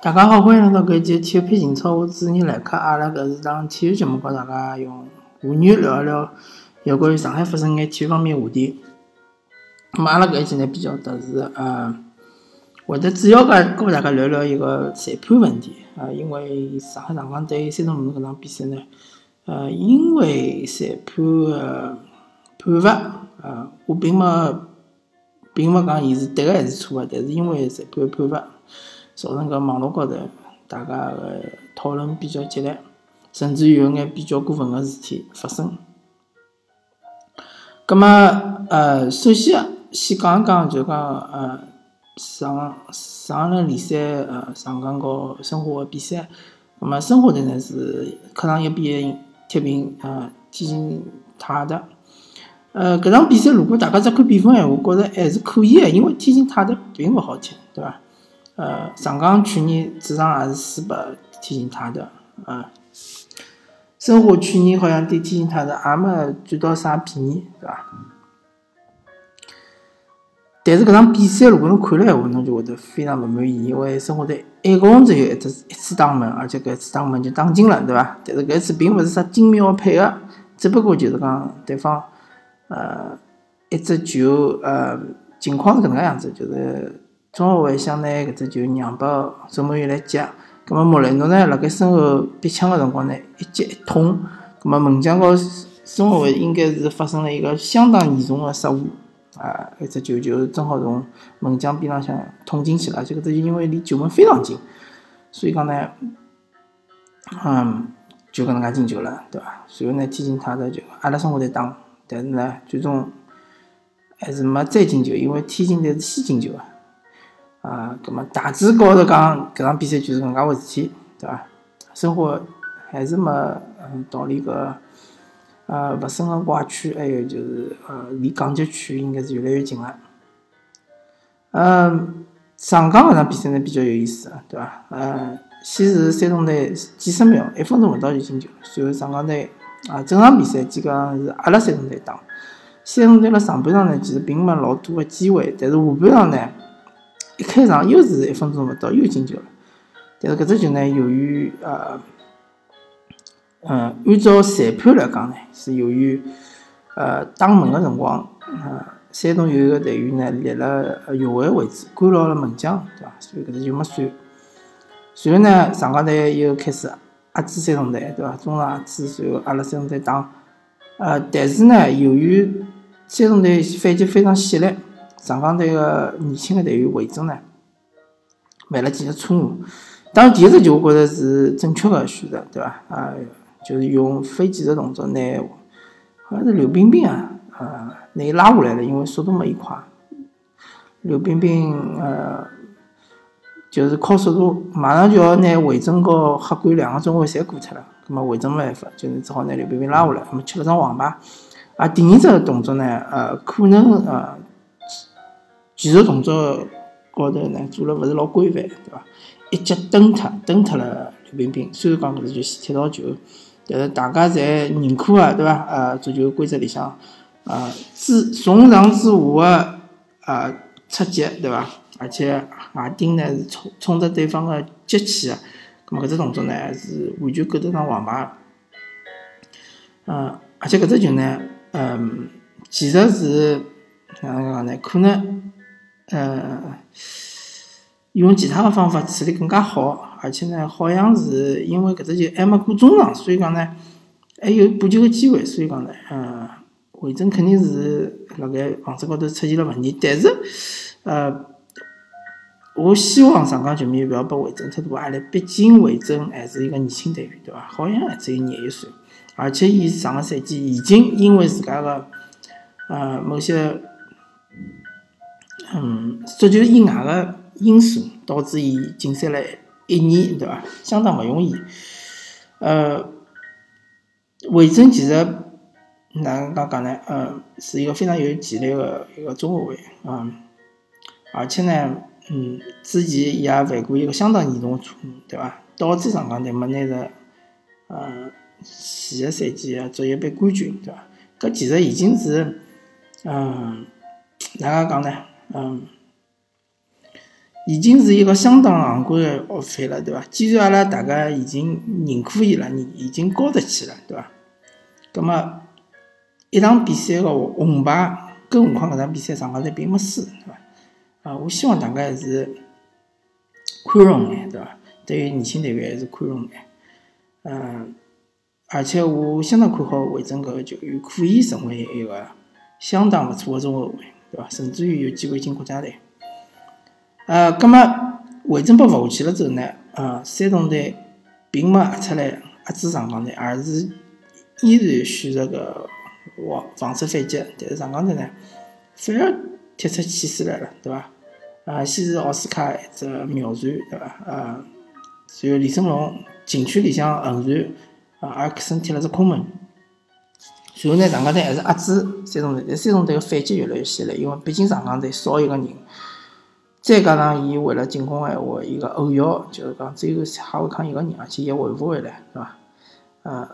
大家好，欢迎来到搿期体育篇情操，我主持人来客。阿拉搿是档体育节目，和大家用沪语聊一聊有关于上海发生眼体育方面话题。那么阿拉搿一期呢比较特殊，呃，会得主要个跟大家聊聊一个裁判问题啊，因为上海上港对山东鲁能搿场比赛呢，呃，因为裁判个判罚，呃，我并没。并没讲伊是对个还是错个，但是因为裁判判罚，造成搿网络高头大家个讨论比较激烈，甚至有眼比较过分个事体发生。葛末呃，首先先讲一讲，就讲呃上上轮联赛呃上港和申花个比赛，葛末申花队呢是客场一比一踢平呃天津泰达。呃，搿场比赛如果大家只看比分闲话，觉着还是可以个，因为天津泰达并勿好踢，对伐？呃，上港去年主场也是输拨天津泰达，啊，申花去年好像对天津泰达也没占到啥便宜，对伐？但是搿场比赛如果侬看了闲话，侬就会得非常勿满意，因为申花队一共只有一只一次打门，而且搿次打门就打进了，对伐？但是搿次并勿是啥精妙配合，只不过就是讲对方。呃，一只球，呃，情况是搿能介样子，就是中后卫想拿搿只球让拨守门员来接，葛末莫雷诺呢，辣盖身后逼抢个辰光呢，一接一捅，葛末门将和中后卫应该是发生了一个相当严重个失误，啊，一只球就正好从门将边浪向捅进去了，就搿只球因为离球门非常近，所以讲呢，嗯，就搿能介进球了，对伐？随后呢，天津泰达就阿拉申花队打。但是呢，最终还是没再进球，因为天津队是先进球啊。啊，葛么大致高头讲，搿场比赛就是搿能介回事体，对伐？生活还是没嗯逃离搿呃勿深个怪区，还有就是呃离降级区应该是越来越近了。嗯，上港搿场比赛呢比较有意思，对伐？呃，先是山东队几十秒，一分钟勿到就进球，随后上港队。啊，整场比赛基本上是阿拉山东队打，山东队辣上半场呢，其实并没老多个机会，但是下半场呢，一开场又是一分钟勿到又进球了。但是搿只球呢，由于呃，嗯，按照裁判来讲呢，是由于呃打门个辰光，呃，山东有一个队员呢立了越位位置，干扰了门将，对伐？所以搿只球没算。随后呢，上港队又开始。压制山东队，对伐？中场压制，随后阿拉山东队打。呃，但是呢，由于山东队反击非常犀利，上港队个年轻个队员魏征呢，犯了几个错误。当然，第一只球我觉着是正确个选择，对伐？啊，就是用非技术动作拿，好像是刘彬彬啊，呃，拿伊拉下来了，因为速度没伊快。刘彬彬，呃。就是靠速度，马上就要拿魏征和黑鬼两个中卫侪过脱了，葛末魏征没办法，就是只好拿刘彬彬拉下来，葛末吃了张黄牌。啊，第二只动作呢，呃，可能呃技术动作高头呢做了勿是老规范，对伐？一脚蹬脱，蹬脱了刘彬彬。虽然讲搿是就先踢到球，但是大家侪认可啊，对伐？呃，足球规则里向，呃，自从上至下个呃出击，对伐？而且外丁呢是冲冲着对方个脚去个，咁么搿只动作呢是完全够得上黄牌。嗯，而且搿只球呢，嗯，其实是哪能讲呢？可能，呃，用其他个方法处理更加好，而且呢，好像是因为搿只球还没过中场，所以讲呢，还有补救个机会，所以讲呢，嗯，魏征肯定是辣盖防守高头出现了问题，但是，呃。我希望上港球迷勿要拨魏征太大压力，毕竟魏征还是一个年轻队员，对伐？好像还只有廿一岁，而且伊上个赛季已经因为自家个呃某些嗯足球以外个因素，导致伊禁赛了一年，对伐？相当勿容易。呃，魏征其实哪能讲讲呢？呃，是一个非常有潜力个一个中后卫啊，而且呢。嗯，之前伊也犯过一个相当严重的错误，对伐？导致上港队没拿着呃前个赛季个足协杯冠军，对伐？搿其实已经是嗯哪能讲呢？嗯，已经是一个相当昂贵的学费了，对伐？既然阿拉大家已经认可伊了，已已经交得起了，对伐？葛末一场比赛个红牌，更何况搿场比赛上港队并没输，对伐？啊，我希望大家还是宽容眼，对伐？对于年轻队员还是宽容眼，嗯。而且我相当看好魏征搿个球员，可以成为一个相当勿错的中后卫，对伐？甚至于有机会进国家队。呃，葛末魏征被罚下去了之后呢，呃，山东队并没压出来压制上港队，而是依然选择个防防守反击。但是上港队呢，反而踢出气势来了，对伐？啊，先是奥斯卡一只妙传，对伐？啊，随后李成龙禁区里向横传。啊，阿克森踢了只空门，随后呢，上港队还是压制山东队，但山东队个反击越来越犀利，因为毕竟上港队少一个人，再加上伊为了进攻闲话，伊个后腰就是讲只有哈维康一个人，而且也回勿回来，对伐？呃，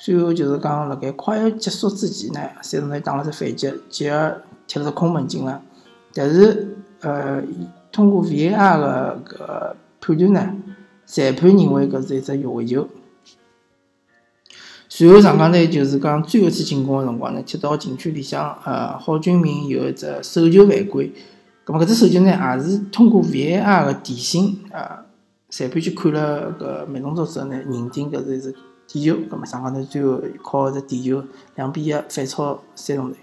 最后就是讲辣盖快要结束之前呢，山东队打了只反击，继而踢了只空门进了，但是呃，通过 VAR 个搿判断呢，裁判认为搿是一只越位球。随后上港队就是讲最后一次进攻个辰光呢，踢到禁区里向，呃，郝俊明有一只手球犯规，咁么搿只手球呢，也是通过 VAR 个提醒，啊，裁判去看了搿慢动作之后呢，认定搿是一只点球，咁么上港队最后靠一只点球两比一反超山东队。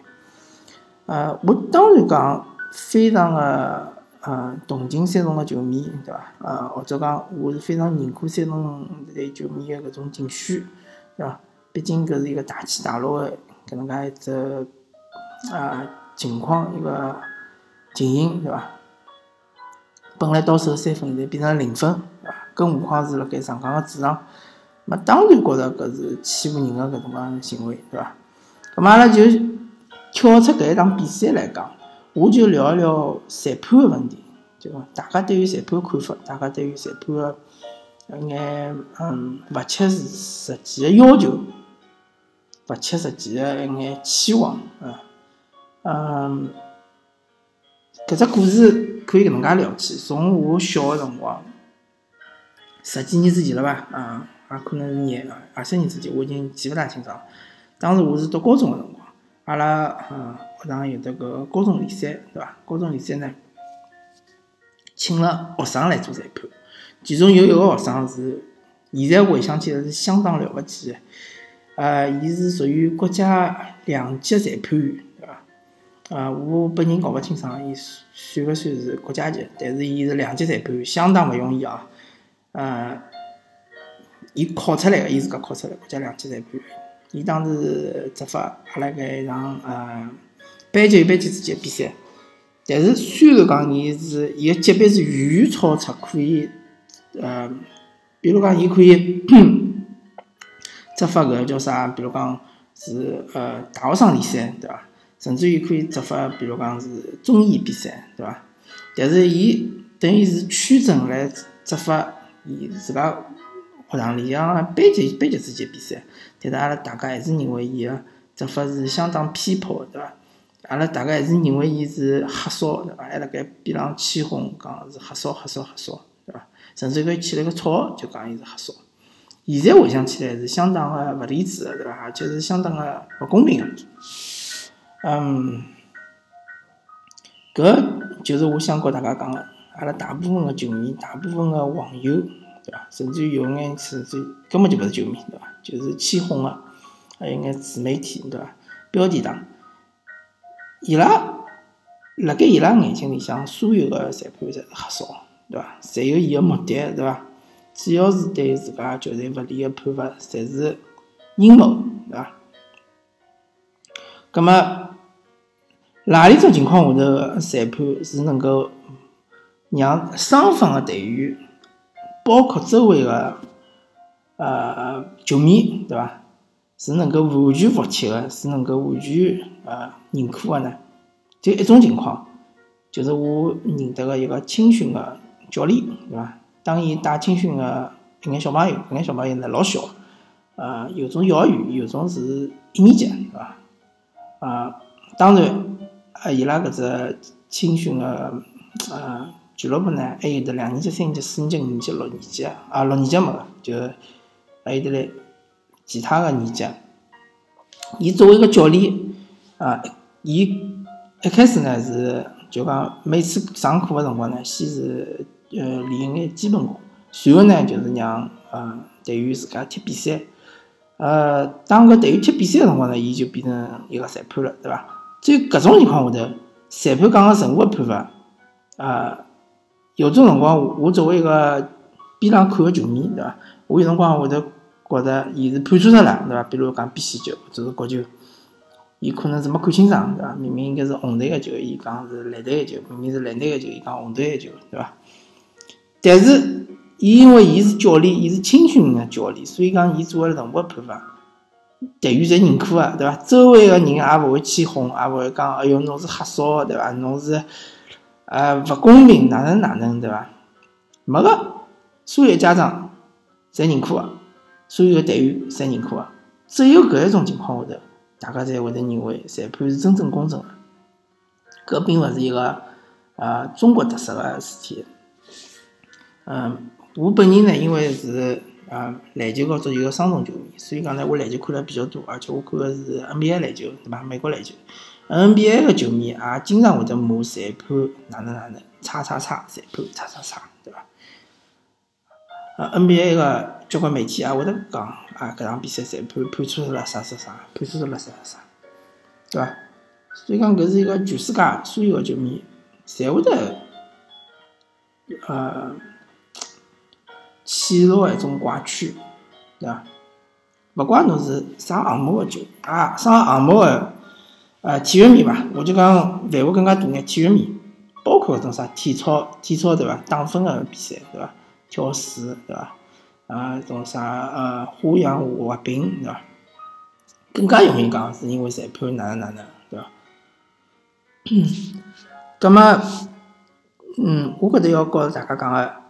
呃，我当然讲非常个呃同情山东个球迷，对伐？呃，或者讲我是非常认可山东队球迷个搿种情绪，对伐？毕竟搿是一个大起大落的搿能介一只啊情况一个情形，对伐？本来到手三分，现在变成零分，对伐？更何况是辣盖上港个主场，那当然觉着搿是欺负人个搿种介行为，对伐？咁么阿拉就跳出搿一场比赛来讲，我就聊一聊裁判个问题，就讲大家对于裁判个看法，大家对于裁判个一眼嗯勿切实际个要求。勿切实际的一眼期望，啊，嗯，搿只故事可以搿能介聊起。从我小个辰光，十几年之前了吧，啊，也可能是廿二十年之前，我已经记勿大清爽。当时我是读高中个辰光，阿拉嗯学堂有得个高中联赛，对伐？高中联赛呢，请了学生来做裁判，其中有一个学生是，现在回想起来是相当了不起个。呃，伊是属于国家两级裁判员，对伐？呃，我本人搞勿清爽，伊算勿算是国家级？但是伊是两级裁判员，相当勿容易啊。呃，伊考出来个，伊自家考出来国家两级裁判员。伊当时执法阿拉搿一场呃班级与班级之间比赛，但是虽然讲伊是伊个级别是远远超出，可以呃，比如讲伊可以。执法搿个叫啥？比如讲是呃大学生联赛，对伐？甚至于可以执法，比如讲是中乙比赛，对伐？但是伊等于是区政来执法，伊自家学堂里向班级班级之间比赛，但是阿拉大家还是认为伊个执法是相当偏颇，对伐？阿拉大家还是认为伊是黑哨，对伐？还辣盖边浪起哄，讲是黑哨黑哨黑哨，对伐？甚至于起了个绰号，就讲伊是黑哨。现在回想起来是相当的勿理智的，对伐？而且是相当的勿公平的。嗯，搿就是我想告大家讲的。阿拉大部分的球迷，大部分的网友，对伐？甚至于有眼是就根本就勿是球迷，对伐？就是起哄的，还有眼自媒体，对伐？标题党，伊拉辣盖伊拉眼睛里向，所有的裁判侪是黑哨，对伐？侪有伊个目的，对伐？只要是对自家球队勿利的判罚，侪是阴谋，对伐？葛末哪里种情况下头裁判是能够让双方个队员，包括周围个呃球迷，对伐？是能够完全服气个，是能够完全呃认可个呢？就一种情况，就是我认得个一个青训个教练，对伐？当伊带青训个一眼小朋友，搿眼小朋友呢老小，呃，有种幼儿园，有种是一年级，对伐？啊，当然，啊，伊拉搿只青训个呃俱乐部呢，还有的两年级、三年级、四年级、五年级、六年级啊，六年级没个，就还有的嘞其他个年级。伊作为一个教练啊，伊一开始呢是就讲每次上课个辰光呢，先是呃练眼基本功，随后呢就是让呃队员自家踢比赛。呃，当搿队员踢比赛个辰光呢，伊就变成一个裁判了，对伐？在搿种情况下头，裁判讲个任何判罚，啊，有种辰光我作为一个边上看个球迷，对伐？我有辰光会得觉着伊是判错脱了，对伐？比如讲边线球或者是国球，伊可能是没看清爽，对伐？明明应该是红队个球，伊讲是蓝队个球；明明是蓝队个球，伊讲红队个球，对伐？但是。伊因为伊是教练，伊是青训个教练，所以讲伊做个任何判罚，队员侪认可个，对伐？周围个人也勿会起哄，也勿会讲，哎哟，侬是黑哨，对伐？侬是呃勿公平，哪能哪能，对伐？没个，所有家长侪认可个，所有个队员侪认可个，只有搿一种情况下头，大家才会得认为裁判是真正公正个。搿并勿是一个呃中国特色个事体，嗯。我本人呢，因为是啊篮球和足球个双重球迷，所以讲呢，我篮球看了比较多，而且我看的是 NBA 篮球，对伐？美国篮球，NBA 个球迷也经常会得骂裁判哪能哪能，叉叉叉裁判叉叉叉，对伐？啊，NBA 个交关媒体也会得讲啊，搿场比赛裁判判错了啥啥啥，判错了啥啥啥，对伐？所以讲搿是一个全世界所有的球迷侪会得呃。陷入一种怪圈，对伐？勿管侬是啥项目个球啊，啥项目个呃体育迷吧，我就讲范围更加大眼，体育迷，包括搿种啥体操、体操对伐？打分个比赛对伐？跳水对伐？啊，种啥呃花样滑冰对伐？更加容易讲是因为裁判哪能哪能对伐？葛末，嗯，我搿搭要告诉大家讲个。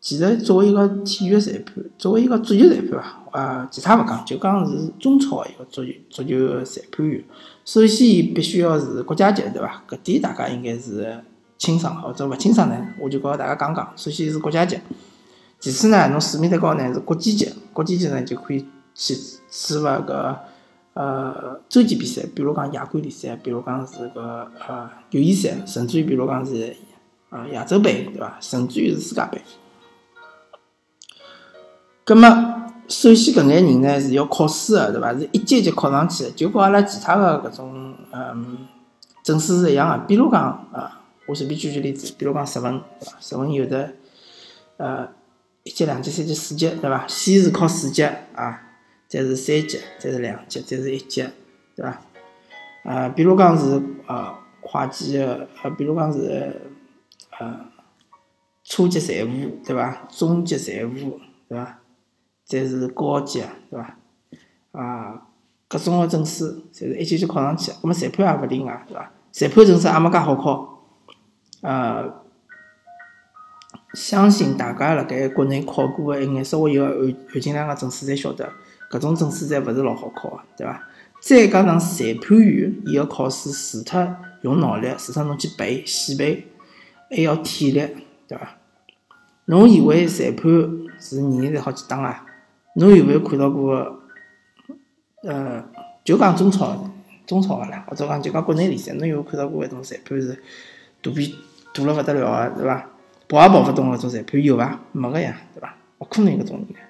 其实，作为一个体育裁判，作为一个足球裁判啊，啊，其他勿讲，就讲是中超一个足球足球裁判员。首先，伊必须要是国家级，对伐？搿点大家应该是清爽，或者勿清爽呢？我就告大家讲讲。首先是国家级，其次呢，侬水平再高呢是国际级，国际级呢就可以去处罚搿呃洲际比赛，比如讲亚冠联赛，比如讲是搿呃友谊赛，甚至于比如讲是啊亚洲杯，对伐？甚至于是世界杯。葛末，首先搿眼人呢是要考试个，对伐？是一级一级考上去的，就跟阿拉其他个搿种嗯证书是一样个。比如讲啊，我随便举举例子，比如讲日文，对伐？日文有的呃一级、两级、三级、四级，对伐？先是考四级啊，再是三级，再是两级，再是一级，对伐？啊，比如讲是呃会计个，呃，比如讲是呃初级财务，对伐？中级财务，对伐？再是高级，对伐？啊，各种个证书，侪是一级级考上去。葛末裁判也勿例外，对伐？裁判证书也没介好考。呃，相信大家辣盖国内考过个一眼稍微有含含金量个证书，侪晓得，搿种证书侪勿是老好考个，对伐？再加上裁判员，伊个考试除脱用脑力，除脱侬去背、死背，还要体力，对伐？侬以为裁判是人人侪好去当啊？侬有没有看到过？呃，就讲中超，中超个啦，或者讲就讲国内联赛，侬有看到过一种裁判是肚皮大了勿得了个，对伐？跑也跑勿动个种裁判有伐？没个呀，对伐？勿可能有搿种人，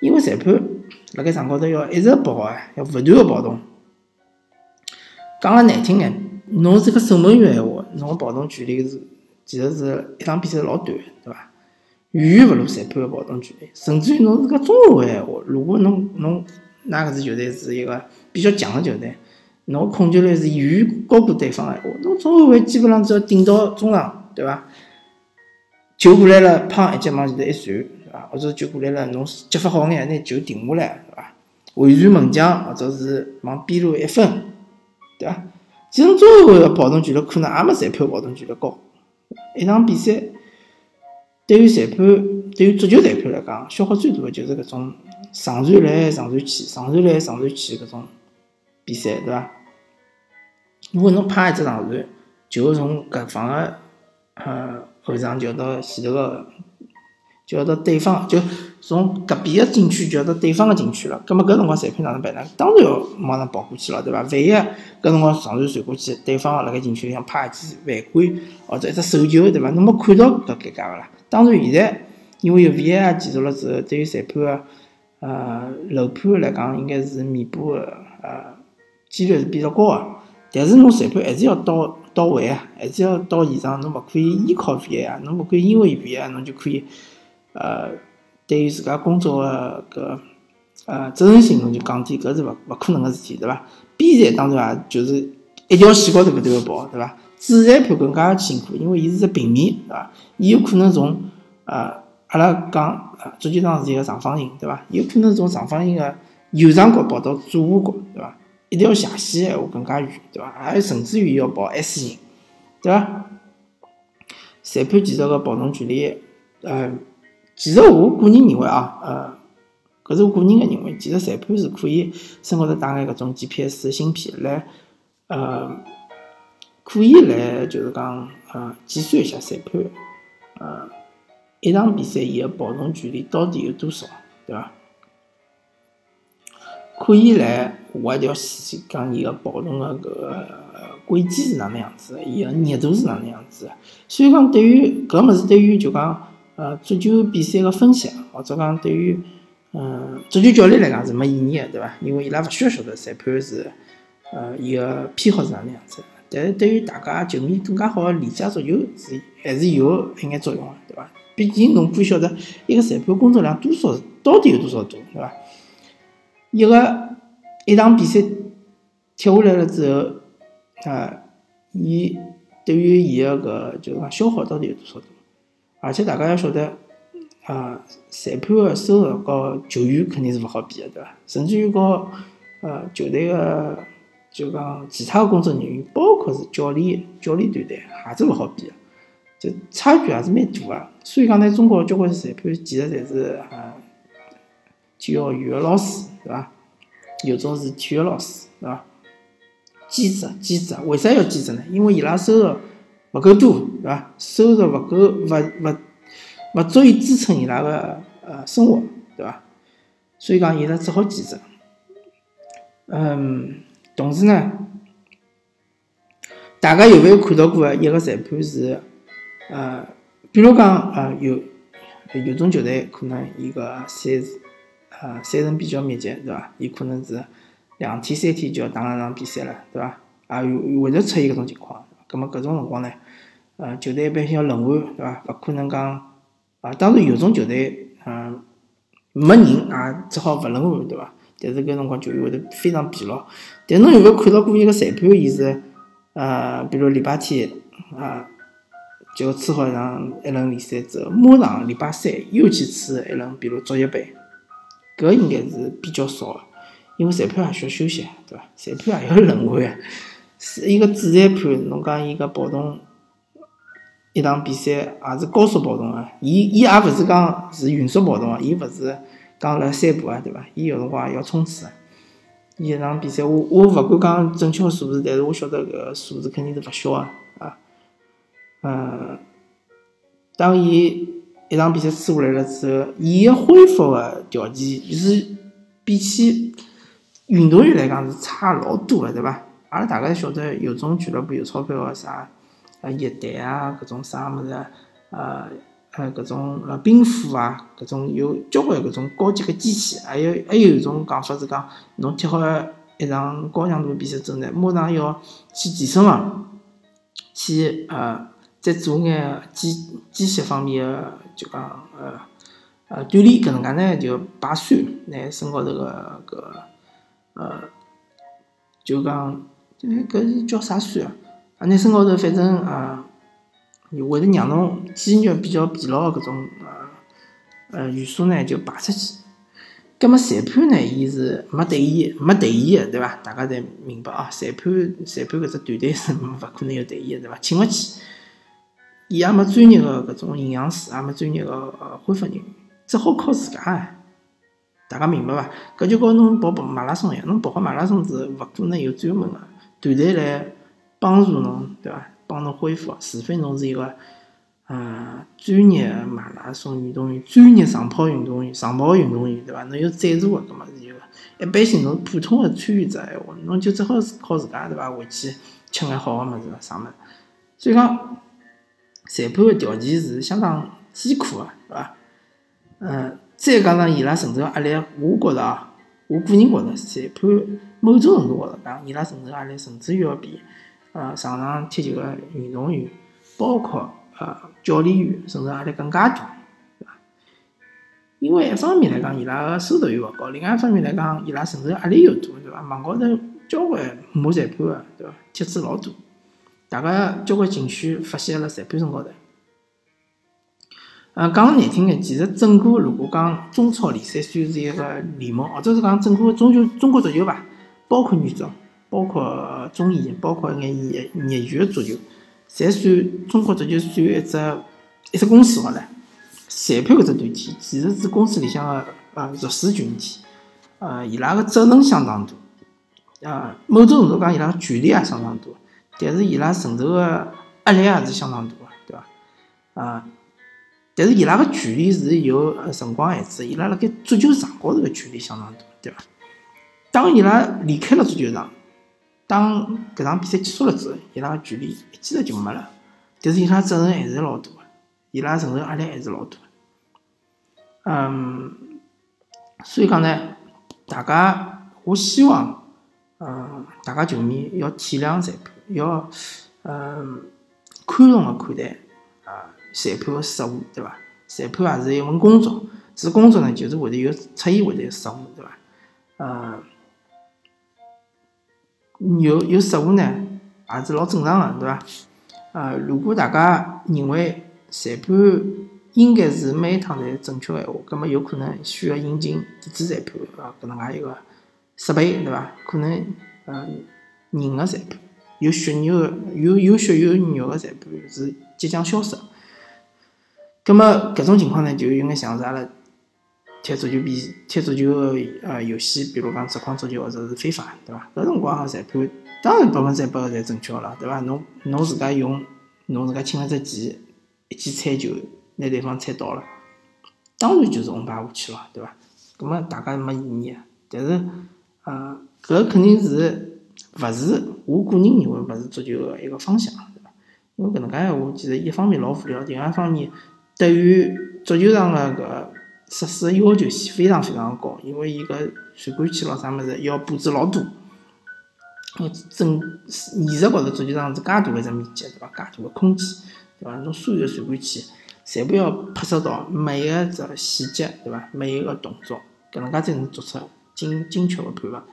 因为裁判辣盖场高头要一直跑啊，要勿断个跑动。讲了难听眼，侬是个守门员闲话，侬个跑动距离是其实是一场比赛老短，对伐？远远勿如裁判个跑动距离，甚至于侬是个中后卫闲话，如果侬侬㑚搿支球队是一个比较强个球队，侬控球率是远远高过对方个闲话，侬中后卫基本上只要顶到中场，对伐？球过来了，砰一脚往前头一传，对伐？或者球过来了，侬接发好眼，拿球停下来，对伐？回传门将，或者是往边路一分，对伐？其实中后卫个跑动距离可能也没裁判跑动距离高，一场比赛。对于裁判，对于足球裁判来讲，消耗最大的就是搿种上传来上传去、上传来上传去搿种比赛，对伐？如果侬拍一只上传，就从搿方个呃后场就到前头个，就要到对方，就从隔壁个禁区就要到对方个禁区了。葛末搿辰光裁判哪能办呢？当然要马上跑过去了，对伐？万一搿辰光上传传过去，对方辣盖禁区里向拍一记犯规，或者一只手球，对伐？侬没看到搿尴尬个啦。当然现在因为有 VAR 技术了之后，对于裁判个呃漏判来讲，应该是弥补个呃几率是比较高个。但是侬裁判还是要到到位啊，还是要到现场，侬勿可以依靠 VAR，侬勿可以因为 VAR 侬就可以呃对于自家工作个搿呃责任心侬就降低，搿是勿勿可能个事体，对伐？比赛当然也就是一条线高头搿头要跑，对伐？主裁判更加辛苦，因为伊是只平面，对伐？伊有可能从呃阿拉讲呃足球场是一个长方形，对伐？有可能从长方形个右上角跑到左下角，对伐？一条斜线闲话更加远，对伐？还甚至于要跑 S 型，对伐？裁判其实个跑动距离，呃，其实我个人认为啊，呃，搿是我个人个认为，其实裁判是可以身高头带眼搿种 GPS 芯片来，呃，可以来就是讲，呃，计算一下裁判，呃，一场比赛伊个跑动距离到底有多少，对伐？可以来画一条线，讲伊个跑动个搿个轨迹是哪能样子，伊个热度是哪能样子。所以讲，对于搿物事，对于就讲呃足球比赛个分析，或者讲对于嗯足球教练来讲是没意义个，对伐？因为伊拉勿需要晓得裁判是呃伊个偏好是哪能样子。但是对于大家球迷更加好个理解足球是还是有一眼作用个，对伐？毕竟侬可以晓得一个裁判工作量多少到底有多少多，对伐？一个一场比赛踢下来了之后，啊，伊对于伊个搿就是讲消耗到底有多少多？而且大家要晓得，啊，裁判个收入和球员肯定是勿好比个，对伐？甚至于和呃球队个就讲其他工作人员，包括是教练、教练团队，也是勿好比个，就差距还是蛮大个。所以讲呢，中国交关裁判其实侪是啊。体育学老师，对伐？有种是体育老师，对伐？兼职，兼职，为啥要兼职呢？因为伊拉收入勿够多，对伐？收入勿够，勿勿勿足以支撑伊拉个呃生活，对伐？所以讲，伊拉只好兼职。嗯，同时呢，大家有没有看到过一个裁判是呃，比如讲呃，有有种球队可能伊个赛。呃，赛程比较密集，对伐？伊可能是两天、三天就要打两场比赛了，对伐？啊，有会得出现搿种情况。葛末搿种辰光呢，呃，球队一般性要轮换，对伐？勿可能讲啊，当然有种球队，嗯，没人啊，只好勿轮换，对伐？但是搿辰光球员会得非常疲劳。但侬有没有看到过一个裁判？伊是呃，比如礼拜天啊，就吹好一场一轮联赛之后，马上礼拜三又去吹一轮，比如足协杯。搿应该是比较少个，因为裁判也需要休息，对伐？裁判也要轮换。是一个主裁判，侬讲伊个跑动一场比赛也是高速跑动个，伊伊也勿是讲是匀速跑动个，伊勿是讲辣散步啊，对伐？伊有辰光也要冲刺。伊一场比赛，我我勿敢讲准确个数字，但是我晓得搿个数字肯定是勿小个啊。嗯，当伊。一场比赛输下来了之后，伊个恢复个条件是比起运动员来讲是差老多个，对伐？阿拉大概晓得有种俱乐部有钞票个啥，呃，一代啊，搿种啥物事，呃，呃，搿种呃冰斧啊，搿种有交关搿种高级个机器，还有还有一种讲法是讲，侬踢好一场高强度比赛之后呢，马上要去健身房，去呃。再做眼机机械方面个，就讲呃呃锻炼，搿能介呢就排酸，拿身高头个搿呃就讲搿是叫啥酸啊？啊，拿身高头反正啊，会得让侬肌肉比较疲劳个搿种呃呃元素呢就排出去。葛末裁判呢，伊是没队医没队医个，对伐？大家侪明白啊？裁判裁判搿只团队是勿可能有队医个，对伐？请勿起。伊也没专业个搿种营养师，也没专业个呃恢复人，只好靠自家哎。大家明白伐？搿就跟侬跑跑马拉松一样，侬跑好马拉松是，勿可能有专门个团队来帮助侬，对伐？帮侬恢复，除非侬是一个嗯，专业马拉松运动员、专业长跑运动员、长跑运动员，对伐？侬有赞助个，搿么是有个。一般性侬普通个参与者闲话，侬就只好是靠自家，对伐？回去吃眼好个物事啥物事。所以讲，裁判个条件是相当艰苦个，对伐？嗯，再加上伊拉承受压力，我觉着啊，我个人觉着，裁判某种程度高头讲，伊拉承受压力甚至于要比呃场上踢球个运动员，包括呃教练员承受压力更加大，对伐？因为一方面来讲，伊拉个收入又勿高；，另外一方面来讲，伊拉承受压力又大，对伐？网高头交关骂裁判个，对伐？帖子老多，大家交关情绪发泄辣裁判身高头。呃，讲难听点，其实整个如果讲中超联赛算是一个联盟，或者是讲整个中球中国足球吧，包括女足，包括中乙，包括眼业业余的足球，侪算中国足球算一只一只公司好了。裁判搿只团体其实是公司里向个呃弱势群体，呃，伊拉个责任相当大，啊，某种程度讲伊拉个权力也相当大，但是伊拉承受个压力也是相当大，对伐？啊。但是伊拉个权利是有辰光限制，伊拉辣盖足球场高头个权利相当大，对伐？当伊拉离开了足球场，当搿场比赛结束了之后，伊拉个权利一记头就没了。但是伊拉责任还是老大个，伊拉承受压力还是老大个。嗯，所以讲呢，大家我希望，嗯，大家球迷要体谅裁判，要嗯宽容个看待啊。裁判个失误，对伐？裁判也是一份工作，是工作呢，就是会得有出现会得有失误，对伐？呃，有有失误呢，也是老正常个，对伐？呃，如果大家认为裁判应该是每一趟侪正确个闲话，葛末有可能需要引进电子裁判啊，搿能介一个设备，对伐？可能呃，人个裁判有血肉个，有有血有肉个裁判是即将消失。葛末搿种情况呢，就有眼像是阿拉踢足球比踢足球个呃游戏，比如讲实况足球或者是非法，对伐？搿辰光裁判当然百分之百个侪正确了，对伐？侬侬自家用侬自家请了只旗，一记猜球，拿对方踩倒了，当然就是红牌下去了，对伐？葛末大家没异议，但是呃，搿肯定是勿是我个人认为勿是足球个一个方向，对伐？因为搿能介闲话，其实一方面老无聊，另外一方面。对于足球场个搿设施要求非常非常高，因为伊搿传感器咾啥物事要布置老多。整现实高头足球场是介大个只面积，对伐？介大个空间，对伐？侬所有个传感器，全部要拍摄到每一个只细节，对伐？每一个动作，搿能介才能做出精精确个判罚。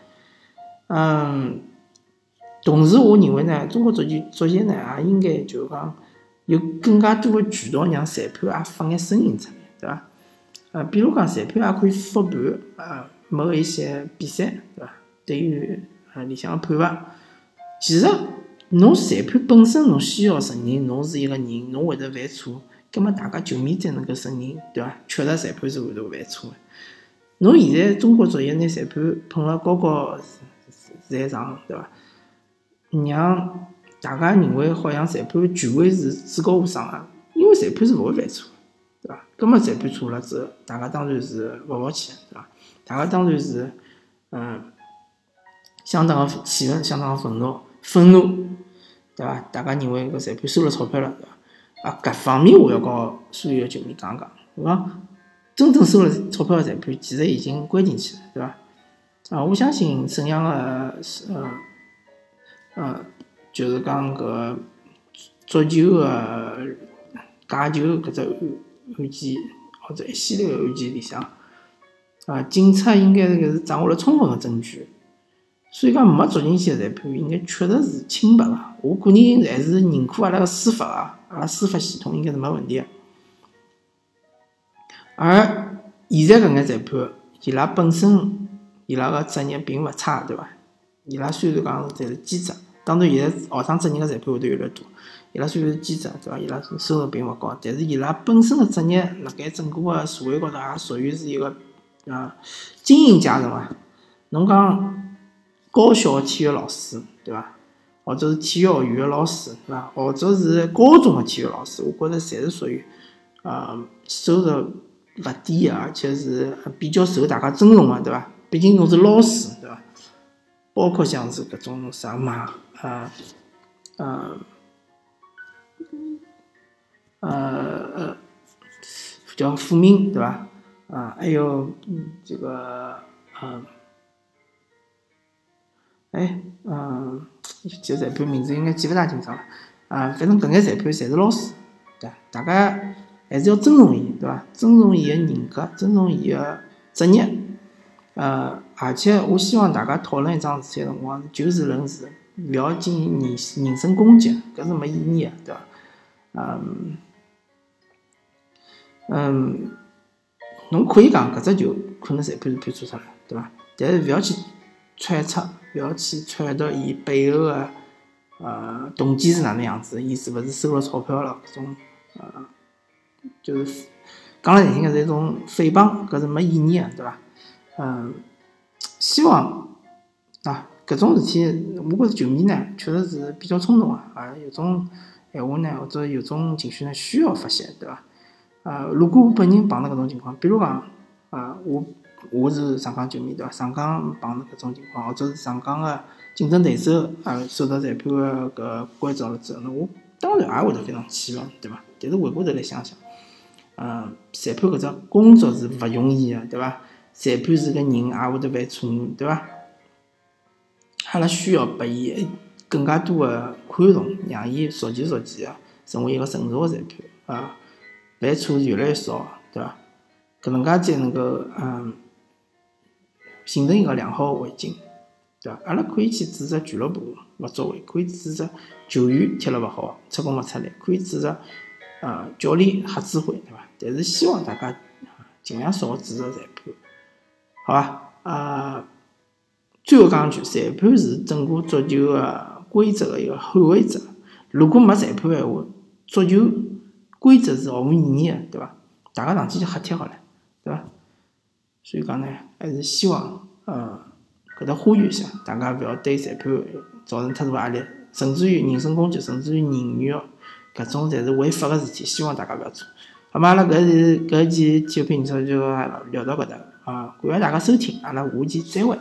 嗯，同时我认为呢，中国足球足协呢也应该就讲。有更加多的渠道让裁判也发眼声音出来，对伐？呃，比如讲，裁判也可以复盘呃某一些比赛，对伐？对于呃里向的判罚，其实侬裁判本身侬需要承认侬是一个人，侬会得犯错，葛末大家球迷才能够承认，对伐？确实裁判是会得犯错的。侬现在中国足协拿裁判捧了高高在上，对伐？让大家认为好像裁判权威是至高无上的，因为裁判是勿会犯错，对伐？葛末裁判错了之后，大家当然是勿服气，对伐？大家当然是嗯，相当个气愤，相当个愤怒，愤怒，对伐？大家认为搿裁判收了钞票了，对伐？啊，搿方面我要告所有的球迷讲讲，对伐？真正收了钞票的裁判，其实已经关进去了，对伐？啊，我相信沈阳个是呃呃。就是讲搿足球个假球搿只案案件，或者一系列个案件里向，啊，警察应该是搿是掌握了充分个证据，所以讲没捉进去个裁判应该确实是清白个。我个人还是认可阿拉个司法个，阿拉司法系统应该是没问题个。而现在搿眼裁判，伊拉本身伊拉个职业并勿差，对伐？伊拉虽然讲侪是兼职。当然，现在学生职业个裁判会得越来越多。伊拉虽然是兼职，对伐？伊拉收入并勿高，但是伊拉本身个职业辣盖整个个社会高头也属于是一个啊精英阶层伐？侬讲高小体育老师，对伐？或者是体育学院个老师，对伐？或者是高中个体育老师，我觉着侪是属于呃收入勿低个，而且是比较受大家尊重个，对伐？毕竟侬是老师，对伐？包括像是搿种啥嘛，呃，呃，呃呃，叫傅明，对伐？啊，还有，这个，嗯，哎，嗯，这裁判名字应该记勿大清爽了。啊，反正搿眼裁判侪是老师，对大家还是要尊重伊，对伐？尊重伊个人格，尊重伊个职业。呃，而且我希望大家讨论一桩事体个辰光，就事论事，勿要进行人人身攻击，搿是没意义个，对伐？嗯，嗯，侬可以讲搿只球可能裁判是判错脱了，对伐？但是勿要去揣测，勿要去揣度伊背后个呃动机是哪能样子，伊是勿是收了钞票了？搿种呃，就是讲了难听个是一种诽谤，搿是没意义个，对伐？嗯，希望啊，搿种事体，我觉着球迷呢，确实是比较冲动啊，啊，有种闲话呢，或者有种情绪呢，需要发泄，对伐？啊，如果我本人碰到搿种情况，比如讲啊，我我是上港球迷，对伐？上港碰到搿种情况，或者是上港个竞争对手啊，受到裁判个搿关照了之后，那我当然也会得非常气愤，对伐？但是回过头来想想，嗯，裁判搿只工作是勿容易个，对伐？裁判是个人，也会得犯错误，对伐？阿拉需要拨伊更加多个宽容，让伊逐渐逐渐个成为一个成熟个裁判啊，犯错越来越少，对伐？搿能介才能够嗯形成一个良好个环境，对伐？阿拉可以去指责俱乐部勿作为，可以指责球员踢了勿好，出工勿出力，可以指责呃教练瞎指挥，对伐？但是希望大家尽量少指责裁判。好伐，啊，最后讲一句，裁判是整个足球个规则个一个捍卫者。如果没裁判个闲话，足球规则是毫无意义个，对伐？大家上去就瞎踢好了，对伐？所以讲呢，还是希望，呃，搿搭呼吁一下，大家勿要对裁判造成太大压力，甚至于人身攻击，甚至于人肉，搿种侪是违法个事体，希望大家勿要做。好嘛，阿拉搿是搿期体育频道就聊到搿搭。啊，感谢大家收听，阿拉下期再会。